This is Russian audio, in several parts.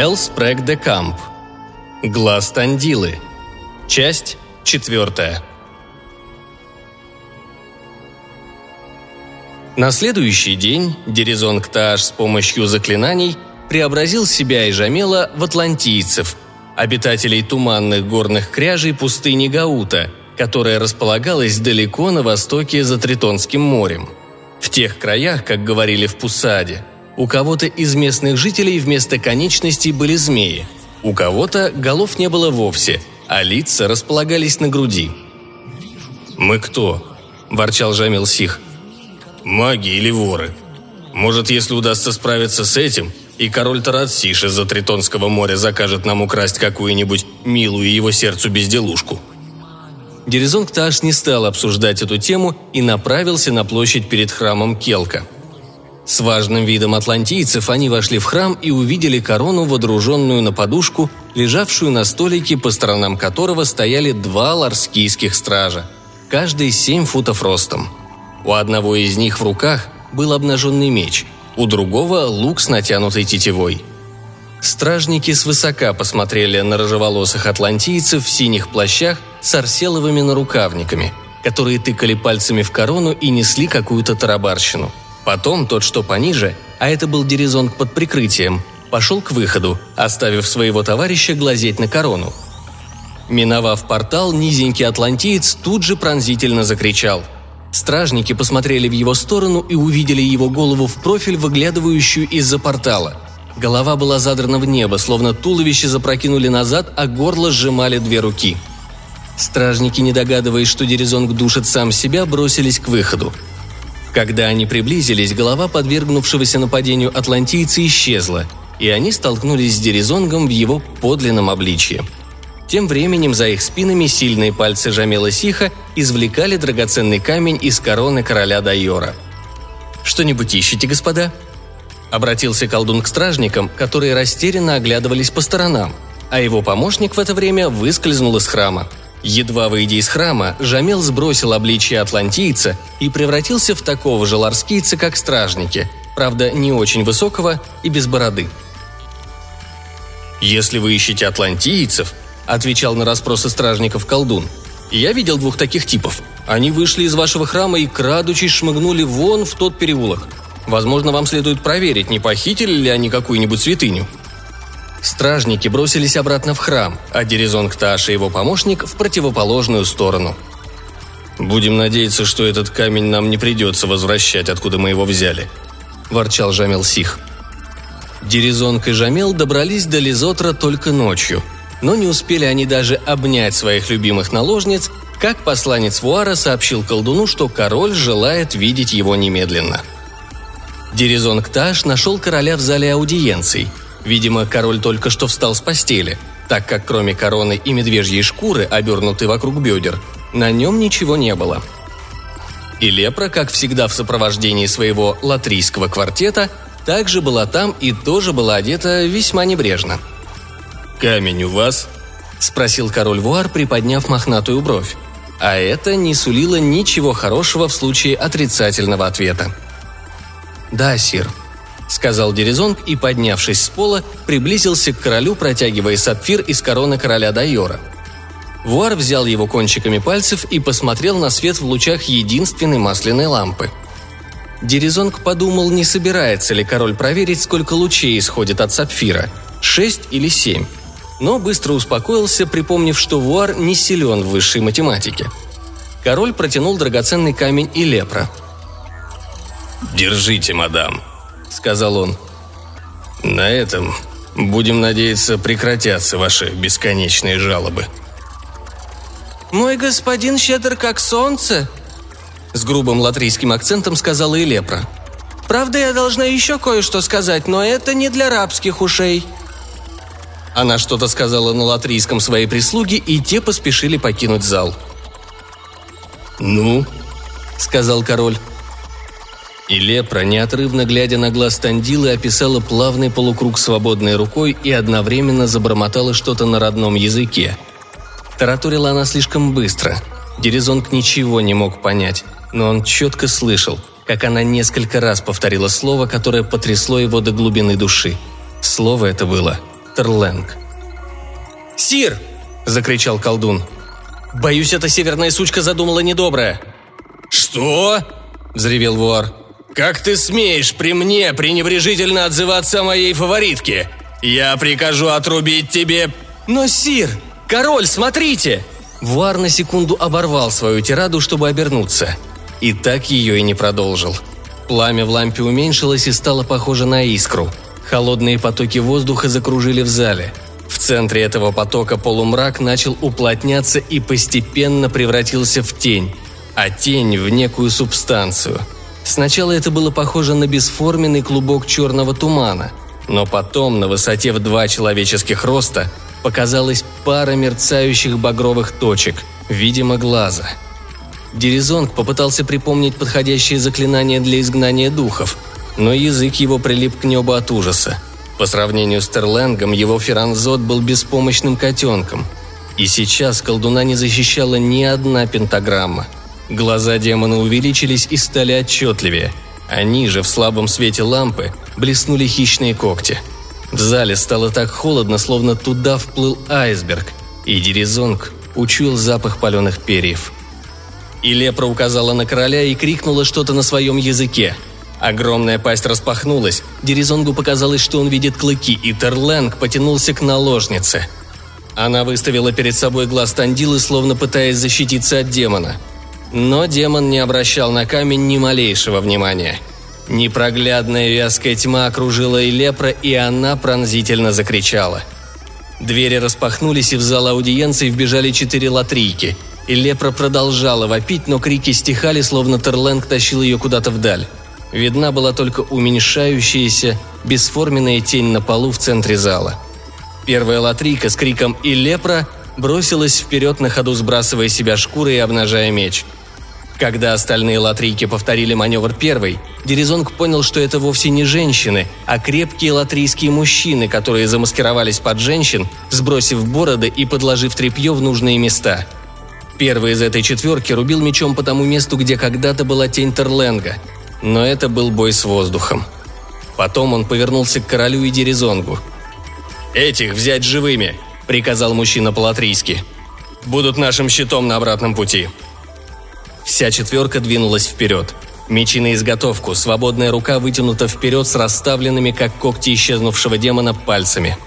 Элспрэг де Камп. Глаз Тандилы. Часть четвертая. На следующий день Дерезон Кташ с помощью заклинаний преобразил себя и Жамела в атлантийцев, обитателей туманных горных кряжей пустыни Гаута, которая располагалась далеко на востоке за Тритонским морем. В тех краях, как говорили в Пусаде, у кого-то из местных жителей вместо конечностей были змеи, у кого-то голов не было вовсе, а лица располагались на груди. «Мы кто?» – ворчал Жамил Сих. «Маги или воры? Может, если удастся справиться с этим, и король Таратсиш из-за Тритонского моря закажет нам украсть какую-нибудь милую его сердцу безделушку». Дерезонг Таш не стал обсуждать эту тему и направился на площадь перед храмом Келка. С важным видом атлантийцев они вошли в храм и увидели корону, водруженную на подушку, лежавшую на столике, по сторонам которого стояли два ларскийских стража, каждый семь футов ростом. У одного из них в руках был обнаженный меч, у другого – лук с натянутой тетивой – Стражники свысока посмотрели на рыжеволосых атлантийцев в синих плащах с арселовыми нарукавниками, которые тыкали пальцами в корону и несли какую-то тарабарщину. Потом тот, что пониже, а это был дерезонг под прикрытием, пошел к выходу, оставив своего товарища глазеть на корону. Миновав портал, низенький атлантиец тут же пронзительно закричал. Стражники посмотрели в его сторону и увидели его голову в профиль, выглядывающую из-за портала – Голова была задрана в небо, словно туловище запрокинули назад, а горло сжимали две руки. Стражники, не догадываясь, что Дерезонг душит сам себя, бросились к выходу. Когда они приблизились, голова подвергнувшегося нападению атлантийца исчезла, и они столкнулись с Дерезонгом в его подлинном обличье. Тем временем за их спинами сильные пальцы Жамела Сиха извлекали драгоценный камень из короны короля Дайора. «Что-нибудь ищете, господа?» Обратился колдун к стражникам, которые растерянно оглядывались по сторонам, а его помощник в это время выскользнул из храма. Едва выйдя из храма, Жамел сбросил обличье атлантийца и превратился в такого же ларскийца, как стражники, правда, не очень высокого и без бороды. «Если вы ищете атлантийцев», — отвечал на расспросы стражников колдун, — «я видел двух таких типов. Они вышли из вашего храма и, крадучись, шмыгнули вон в тот переулок. Возможно, вам следует проверить, не похитили ли они какую-нибудь святыню». Стражники бросились обратно в храм, а Дерезон Кташ и его помощник в противоположную сторону. «Будем надеяться, что этот камень нам не придется возвращать, откуда мы его взяли», – ворчал Жамел Сих. Дерезонг и Жамел добрались до Лизотра только ночью, но не успели они даже обнять своих любимых наложниц, как посланец Вуара сообщил колдуну, что король желает видеть его немедленно – Дерезон Кташ нашел короля в зале аудиенций. Видимо, король только что встал с постели, так как кроме короны и медвежьей шкуры, обернутой вокруг бедер, на нем ничего не было. И Лепра, как всегда в сопровождении своего латрийского квартета, также была там и тоже была одета весьма небрежно. «Камень у вас?» – спросил король Вуар, приподняв мохнатую бровь. А это не сулило ничего хорошего в случае отрицательного ответа. «Да, сир», — сказал Дерезонг и, поднявшись с пола, приблизился к королю, протягивая сапфир из короны короля Дайора. Вуар взял его кончиками пальцев и посмотрел на свет в лучах единственной масляной лампы. Дерезонг подумал, не собирается ли король проверить, сколько лучей исходит от сапфира – шесть или семь. Но быстро успокоился, припомнив, что Вуар не силен в высшей математике. Король протянул драгоценный камень и лепра – «Держите, мадам», — сказал он. «На этом, будем надеяться, прекратятся ваши бесконечные жалобы». «Мой господин щедр как солнце», — с грубым латрийским акцентом сказала Элепра. «Правда, я должна еще кое-что сказать, но это не для рабских ушей». Она что-то сказала на латрийском своей прислуге, и те поспешили покинуть зал. «Ну?» — сказал король. И лепра, неотрывно глядя на глаз Тандилы, описала плавный полукруг свободной рукой и одновременно забормотала что-то на родном языке. Тараторила она слишком быстро. Дерезонг ничего не мог понять, но он четко слышал, как она несколько раз повторила слово, которое потрясло его до глубины души. Слово это было Терленг. «Сир!» – закричал колдун. «Боюсь, эта северная сучка задумала недоброе». «Что?» – взревел вор. «Как ты смеешь при мне пренебрежительно отзываться о моей фаворитке? Я прикажу отрубить тебе...» «Но, сир! Король, смотрите!» Вуар на секунду оборвал свою тираду, чтобы обернуться. И так ее и не продолжил. Пламя в лампе уменьшилось и стало похоже на искру. Холодные потоки воздуха закружили в зале. В центре этого потока полумрак начал уплотняться и постепенно превратился в тень, а тень в некую субстанцию. Сначала это было похоже на бесформенный клубок черного тумана, но потом на высоте в два человеческих роста показалась пара мерцающих багровых точек, видимо, глаза. Дерезонг попытался припомнить подходящее заклинание для изгнания духов, но язык его прилип к небу от ужаса. По сравнению с Терленгом, его Феранзот был беспомощным котенком. И сейчас колдуна не защищала ни одна пентаграмма. Глаза демона увеличились и стали отчетливее. Они же в слабом свете лампы блеснули хищные когти – в зале стало так холодно, словно туда вплыл айсберг, и Дерезонг учуял запах паленых перьев. И лепра указала на короля и крикнула что-то на своем языке. Огромная пасть распахнулась, Дерезонгу показалось, что он видит клыки, и Терленг потянулся к наложнице. Она выставила перед собой глаз Тандилы, словно пытаясь защититься от демона. Но демон не обращал на камень ни малейшего внимания – Непроглядная вязкая тьма окружила и лепра, и она пронзительно закричала. Двери распахнулись, и в зал аудиенции вбежали четыре латрийки. И лепра продолжала вопить, но крики стихали, словно Терленг тащил ее куда-то вдаль. Видна была только уменьшающаяся, бесформенная тень на полу в центре зала. Первая латрийка с криком «И лепра!» бросилась вперед на ходу, сбрасывая себя шкуры и обнажая меч – когда остальные латрийки повторили маневр первый, Дерезонг понял, что это вовсе не женщины, а крепкие латрийские мужчины, которые замаскировались под женщин, сбросив бороды и подложив тряпье в нужные места. Первый из этой четверки рубил мечом по тому месту, где когда-то была тень Терленга. Но это был бой с воздухом. Потом он повернулся к королю и Дерезонгу. «Этих взять живыми!» – приказал мужчина по-латрийски. «Будут нашим щитом на обратном пути», Вся четверка двинулась вперед. Мечи на изготовку, свободная рука вытянута вперед с расставленными, как когти исчезнувшего демона, пальцами.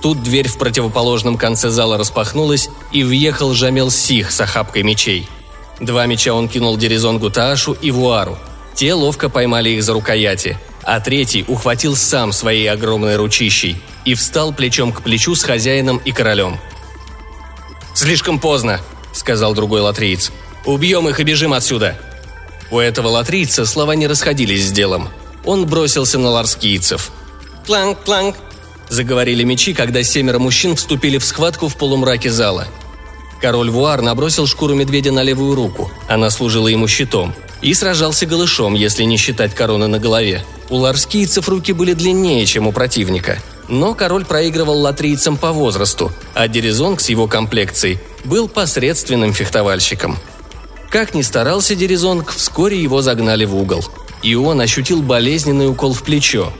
Тут дверь в противоположном конце зала распахнулась, и въехал Жамел Сих с охапкой мечей. Два меча он кинул Дерезонгу Таашу и Вуару. Те ловко поймали их за рукояти, а третий ухватил сам своей огромной ручищей и встал плечом к плечу с хозяином и королем. «Слишком поздно», — сказал другой латриец. Убьем их и бежим отсюда!» У этого латрийца слова не расходились с делом. Он бросился на ларскийцев. «Планк-планк!» – заговорили мечи, когда семеро мужчин вступили в схватку в полумраке зала. Король Вуар набросил шкуру медведя на левую руку, она служила ему щитом, и сражался голышом, если не считать короны на голове. У ларскийцев руки были длиннее, чем у противника. Но король проигрывал латрийцам по возрасту, а Дерезонг с его комплекцией был посредственным фехтовальщиком – как ни старался Дерезонг, вскоре его загнали в угол. И он ощутил болезненный укол в плечо.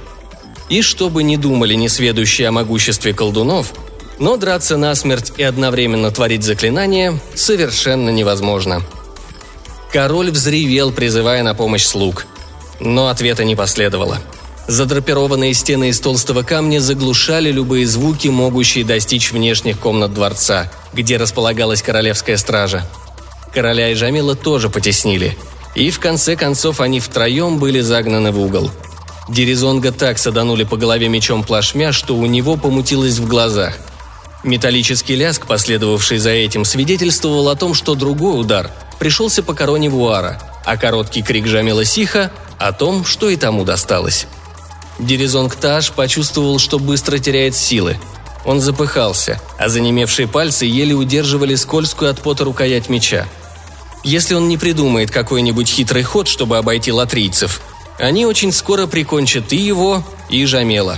И чтобы не думали несведущие о могуществе колдунов, но драться насмерть и одновременно творить заклинания совершенно невозможно. Король взревел, призывая на помощь слуг. Но ответа не последовало. Задрапированные стены из толстого камня заглушали любые звуки, могущие достичь внешних комнат дворца, где располагалась королевская стража. Короля и Жамила тоже потеснили. И в конце концов они втроем были загнаны в угол. Дерезонга так саданули по голове мечом плашмя, что у него помутилось в глазах. Металлический ляск, последовавший за этим, свидетельствовал о том, что другой удар пришелся по короне Вуара, а короткий крик Жамила Сиха о том, что и тому досталось. Дерезонг Таш почувствовал, что быстро теряет силы. Он запыхался, а занемевшие пальцы еле удерживали скользкую от пота рукоять меча – если он не придумает какой-нибудь хитрый ход, чтобы обойти латрийцев, они очень скоро прикончат и его, и Жамела.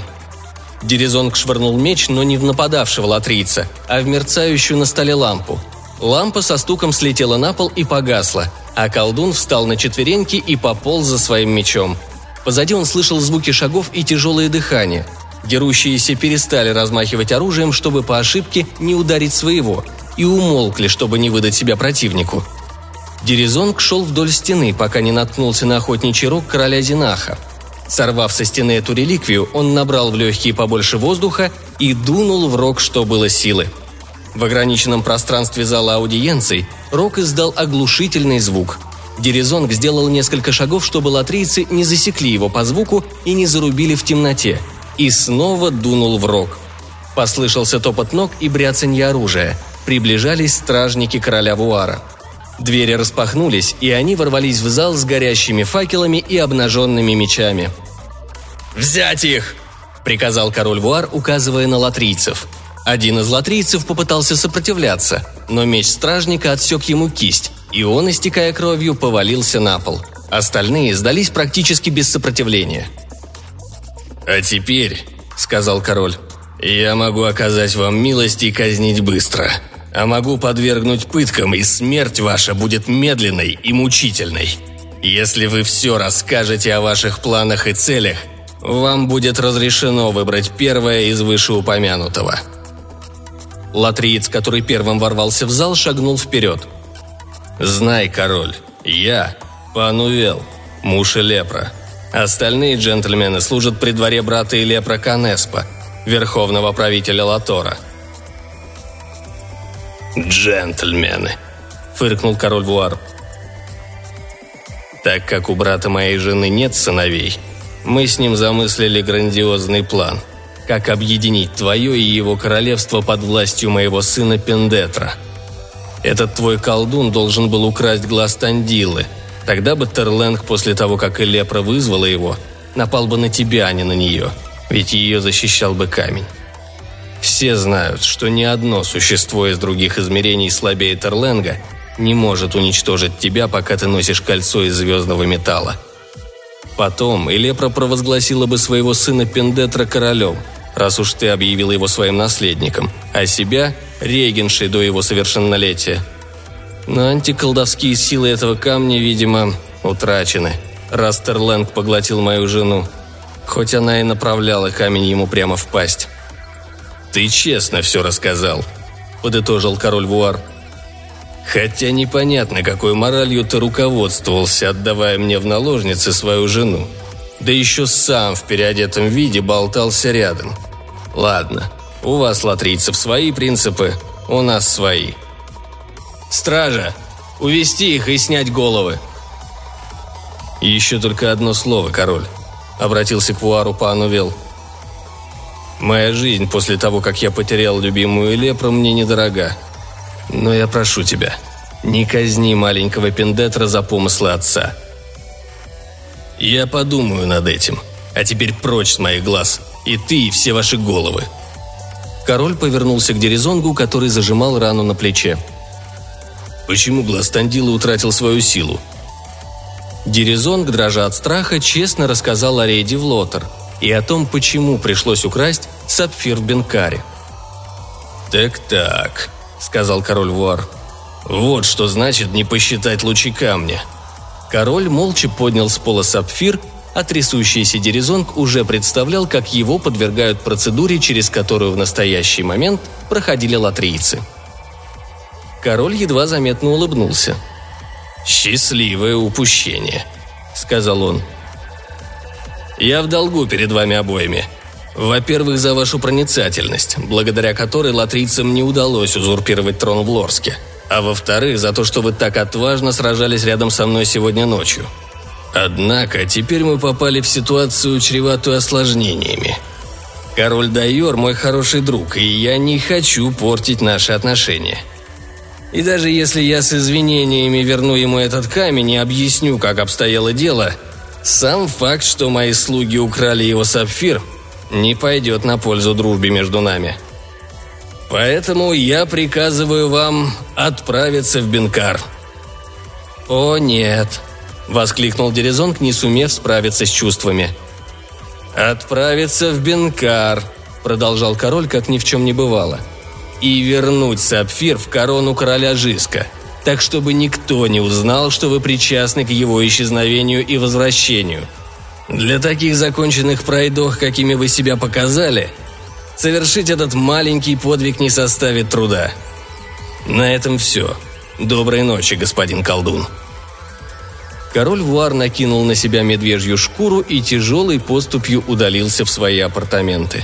Дерезонг швырнул меч, но не в нападавшего латрийца, а в мерцающую на столе лампу. Лампа со стуком слетела на пол и погасла, а колдун встал на четвереньки и пополз за своим мечом. Позади он слышал звуки шагов и тяжелое дыхание. Дерущиеся перестали размахивать оружием, чтобы по ошибке не ударить своего, и умолкли, чтобы не выдать себя противнику. Дерезонг шел вдоль стены, пока не наткнулся на охотничий рог короля Зинаха. Сорвав со стены эту реликвию, он набрал в легкие побольше воздуха и дунул в рог, что было силы. В ограниченном пространстве зала аудиенций рог издал оглушительный звук. Дерезонг сделал несколько шагов, чтобы латрийцы не засекли его по звуку и не зарубили в темноте, и снова дунул в рог. Послышался топот ног и бряцанье оружия. Приближались стражники короля Вуара. Двери распахнулись, и они ворвались в зал с горящими факелами и обнаженными мечами. «Взять их!» – приказал король Вуар, указывая на латрийцев – один из латрийцев попытался сопротивляться, но меч стражника отсек ему кисть, и он, истекая кровью, повалился на пол. Остальные сдались практически без сопротивления. «А теперь», — сказал король, — «я могу оказать вам милость и казнить быстро, а могу подвергнуть пыткам, и смерть ваша будет медленной и мучительной. Если вы все расскажете о ваших планах и целях, вам будет разрешено выбрать первое из вышеупомянутого». Латриец, который первым ворвался в зал, шагнул вперед. «Знай, король, я – Панувел, муж Лепра. Остальные джентльмены служат при дворе брата Лепра Канеспа, верховного правителя Латора». «Джентльмены», – фыркнул король Вуар. «Так как у брата моей жены нет сыновей, мы с ним замыслили грандиозный план – как объединить твое и его королевство под властью моего сына Пендетра. Этот твой колдун должен был украсть глаз Тандилы. Тогда бы Терленг после того, как Элепра вызвала его, напал бы на тебя, а не на нее, ведь ее защищал бы камень. Все знают, что ни одно существо из других измерений слабее Терленга не может уничтожить тебя, пока ты носишь кольцо из звездного металла. Потом Элепра провозгласила бы своего сына Пендетра королем – раз уж ты объявил его своим наследником, а себя – регеншей до его совершеннолетия. Но антиколдовские силы этого камня, видимо, утрачены. Растерленг поглотил мою жену, хоть она и направляла камень ему прямо в пасть. «Ты честно все рассказал», – подытожил король Вуар. «Хотя непонятно, какой моралью ты руководствовался, отдавая мне в наложницы свою жену. Да еще сам в переодетом виде болтался рядом. Ладно, у вас, латрийцев, свои принципы, у нас свои. Стража! Увести их и снять головы!» «Еще только одно слово, король», — обратился к Вуару Панувел. «Моя жизнь после того, как я потерял любимую лепру, мне недорога. Но я прошу тебя, не казни маленького Пендетра за помыслы отца. Я подумаю над этим. А теперь прочь с моих глаз. И ты, и все ваши головы». Король повернулся к Дерезонгу, который зажимал рану на плече. «Почему глаз Тандила утратил свою силу?» Дерезонг, дрожа от страха, честно рассказал о рейде в Лотер и о том, почему пришлось украсть сапфир в Бенкаре. «Так-так», — сказал король Вуар. «Вот что значит не посчитать лучи камня». Король молча поднял с пола сапфир а трясущийся Дерезонг уже представлял, как его подвергают процедуре, через которую в настоящий момент проходили латрийцы. Король едва заметно улыбнулся. «Счастливое упущение», — сказал он. «Я в долгу перед вами обоими. Во-первых, за вашу проницательность, благодаря которой латрийцам не удалось узурпировать трон в Лорске. А во-вторых, за то, что вы так отважно сражались рядом со мной сегодня ночью. Однако теперь мы попали в ситуацию, чреватую осложнениями. Король Дайор мой хороший друг, и я не хочу портить наши отношения. И даже если я с извинениями верну ему этот камень и объясню, как обстояло дело, сам факт, что мои слуги украли его сапфир, не пойдет на пользу дружбе между нами. Поэтому я приказываю вам отправиться в Бенкар. О нет, – воскликнул Дерезонг, не сумев справиться с чувствами. «Отправиться в Бенкар», – продолжал король, как ни в чем не бывало. «И вернуть сапфир в корону короля Жиска, так чтобы никто не узнал, что вы причастны к его исчезновению и возвращению. Для таких законченных пройдох, какими вы себя показали, совершить этот маленький подвиг не составит труда. На этом все. Доброй ночи, господин колдун. Король Вуар накинул на себя медвежью шкуру и тяжелой поступью удалился в свои апартаменты.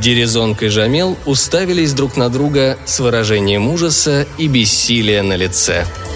Дерезонг и Жамел уставились друг на друга с выражением ужаса и бессилия на лице –